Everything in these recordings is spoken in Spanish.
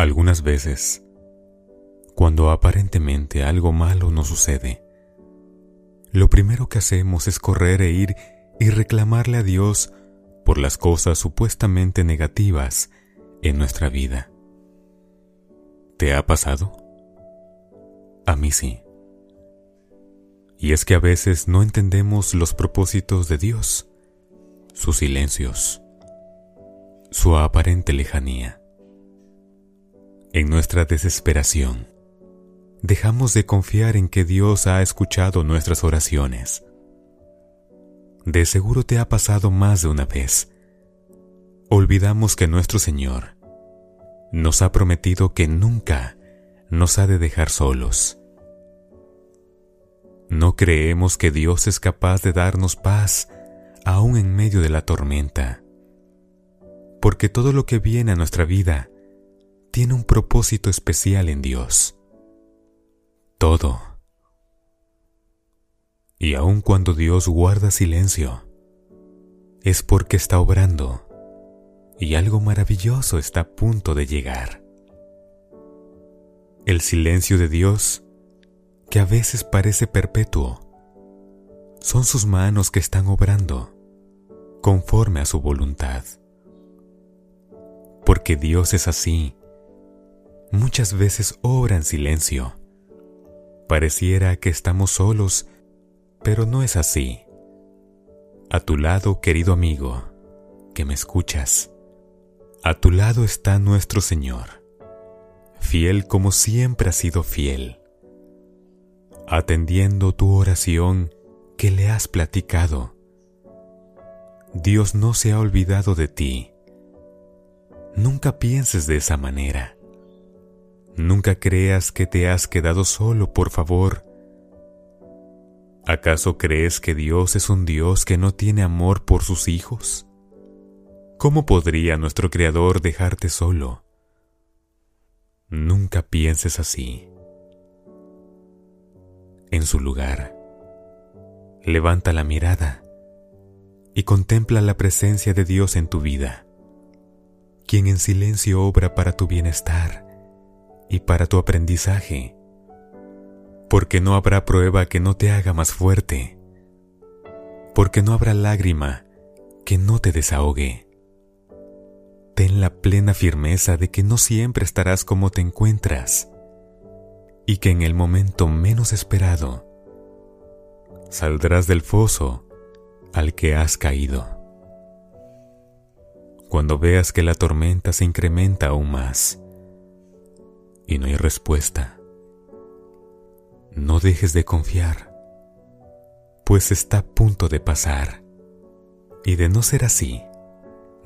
Algunas veces, cuando aparentemente algo malo nos sucede, lo primero que hacemos es correr e ir y reclamarle a Dios por las cosas supuestamente negativas en nuestra vida. ¿Te ha pasado? A mí sí. Y es que a veces no entendemos los propósitos de Dios, sus silencios, su aparente lejanía. En nuestra desesperación, dejamos de confiar en que Dios ha escuchado nuestras oraciones. De seguro te ha pasado más de una vez. Olvidamos que nuestro Señor nos ha prometido que nunca nos ha de dejar solos. No creemos que Dios es capaz de darnos paz aún en medio de la tormenta, porque todo lo que viene a nuestra vida tiene un propósito especial en Dios. Todo. Y aun cuando Dios guarda silencio, es porque está obrando y algo maravilloso está a punto de llegar. El silencio de Dios, que a veces parece perpetuo, son sus manos que están obrando conforme a su voluntad. Porque Dios es así muchas veces obra en silencio. Pareciera que estamos solos, pero no es así. A tu lado, querido amigo, que me escuchas, a tu lado está nuestro Señor, fiel como siempre ha sido fiel, atendiendo tu oración que le has platicado. Dios no se ha olvidado de ti. Nunca pienses de esa manera. Nunca creas que te has quedado solo, por favor. ¿Acaso crees que Dios es un Dios que no tiene amor por sus hijos? ¿Cómo podría nuestro Creador dejarte solo? Nunca pienses así. En su lugar, levanta la mirada y contempla la presencia de Dios en tu vida, quien en silencio obra para tu bienestar y para tu aprendizaje, porque no habrá prueba que no te haga más fuerte, porque no habrá lágrima que no te desahogue. Ten la plena firmeza de que no siempre estarás como te encuentras y que en el momento menos esperado saldrás del foso al que has caído. Cuando veas que la tormenta se incrementa aún más, y no hay respuesta. No dejes de confiar, pues está a punto de pasar. Y de no ser así,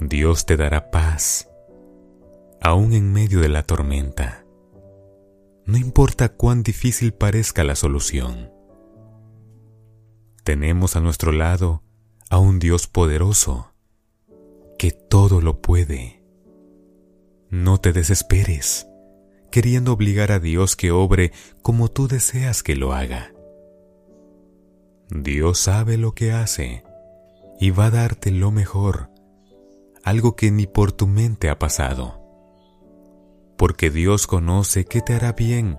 Dios te dará paz, aún en medio de la tormenta. No importa cuán difícil parezca la solución. Tenemos a nuestro lado a un Dios poderoso que todo lo puede. No te desesperes queriendo obligar a Dios que obre como tú deseas que lo haga. Dios sabe lo que hace y va a darte lo mejor, algo que ni por tu mente ha pasado. Porque Dios conoce qué te hará bien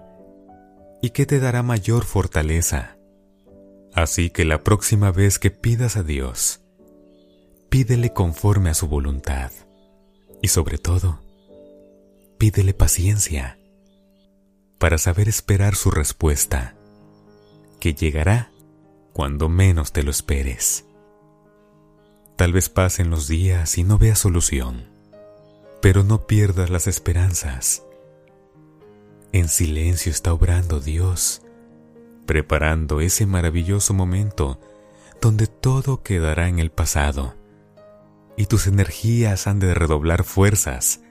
y qué te dará mayor fortaleza. Así que la próxima vez que pidas a Dios, pídele conforme a su voluntad y sobre todo, pídele paciencia para saber esperar su respuesta, que llegará cuando menos te lo esperes. Tal vez pasen los días y no veas solución, pero no pierdas las esperanzas. En silencio está obrando Dios, preparando ese maravilloso momento donde todo quedará en el pasado y tus energías han de redoblar fuerzas,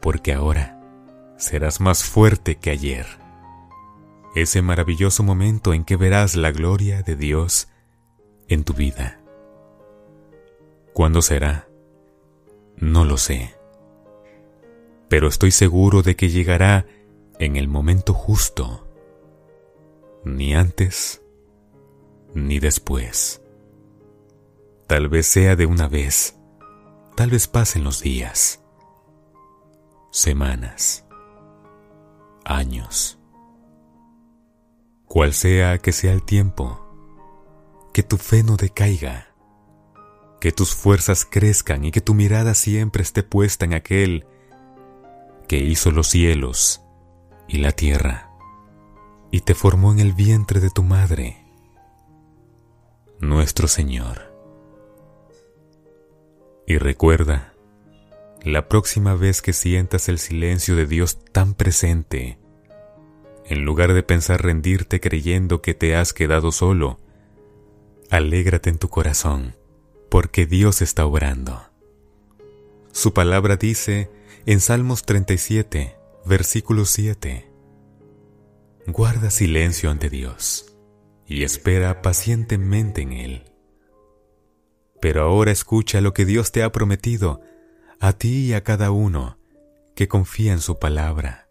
porque ahora serás más fuerte que ayer. Ese maravilloso momento en que verás la gloria de Dios en tu vida. ¿Cuándo será? No lo sé. Pero estoy seguro de que llegará en el momento justo. Ni antes, ni después. Tal vez sea de una vez, tal vez pasen los días semanas, años. Cual sea que sea el tiempo, que tu fe no decaiga, que tus fuerzas crezcan y que tu mirada siempre esté puesta en aquel que hizo los cielos y la tierra y te formó en el vientre de tu madre, nuestro Señor. Y recuerda, la próxima vez que sientas el silencio de Dios tan presente, en lugar de pensar rendirte creyendo que te has quedado solo, alégrate en tu corazón, porque Dios está obrando. Su palabra dice en Salmos 37, versículo 7, Guarda silencio ante Dios y espera pacientemente en Él. Pero ahora escucha lo que Dios te ha prometido a ti y a cada uno que confía en su palabra.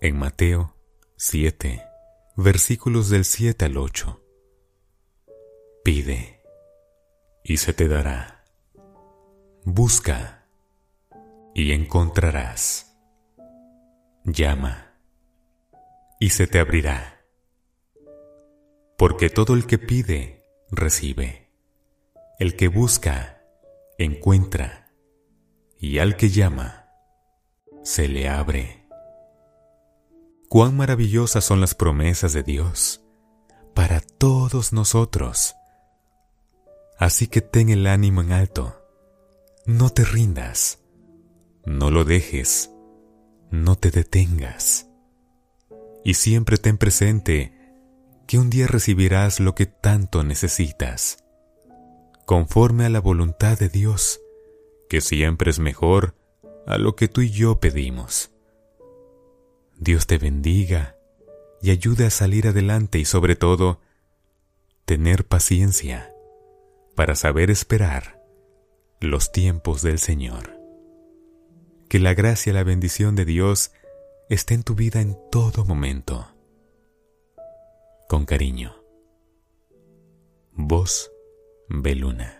En Mateo 7, versículos del 7 al 8. Pide y se te dará. Busca y encontrarás. Llama y se te abrirá. Porque todo el que pide, recibe. El que busca, encuentra. Y al que llama, se le abre. Cuán maravillosas son las promesas de Dios para todos nosotros. Así que ten el ánimo en alto, no te rindas no lo dejes, no te detengas. Y siempre ten presente que un día recibirás lo que tanto necesitas, conforme a la voluntad de Dios, que siempre es mejor a lo que tú y yo pedimos. Dios te bendiga y ayude a salir adelante y sobre todo, tener paciencia para saber esperar los tiempos del Señor. Que la gracia y la bendición de Dios esté en tu vida en todo momento. Con cariño. Voz Beluna.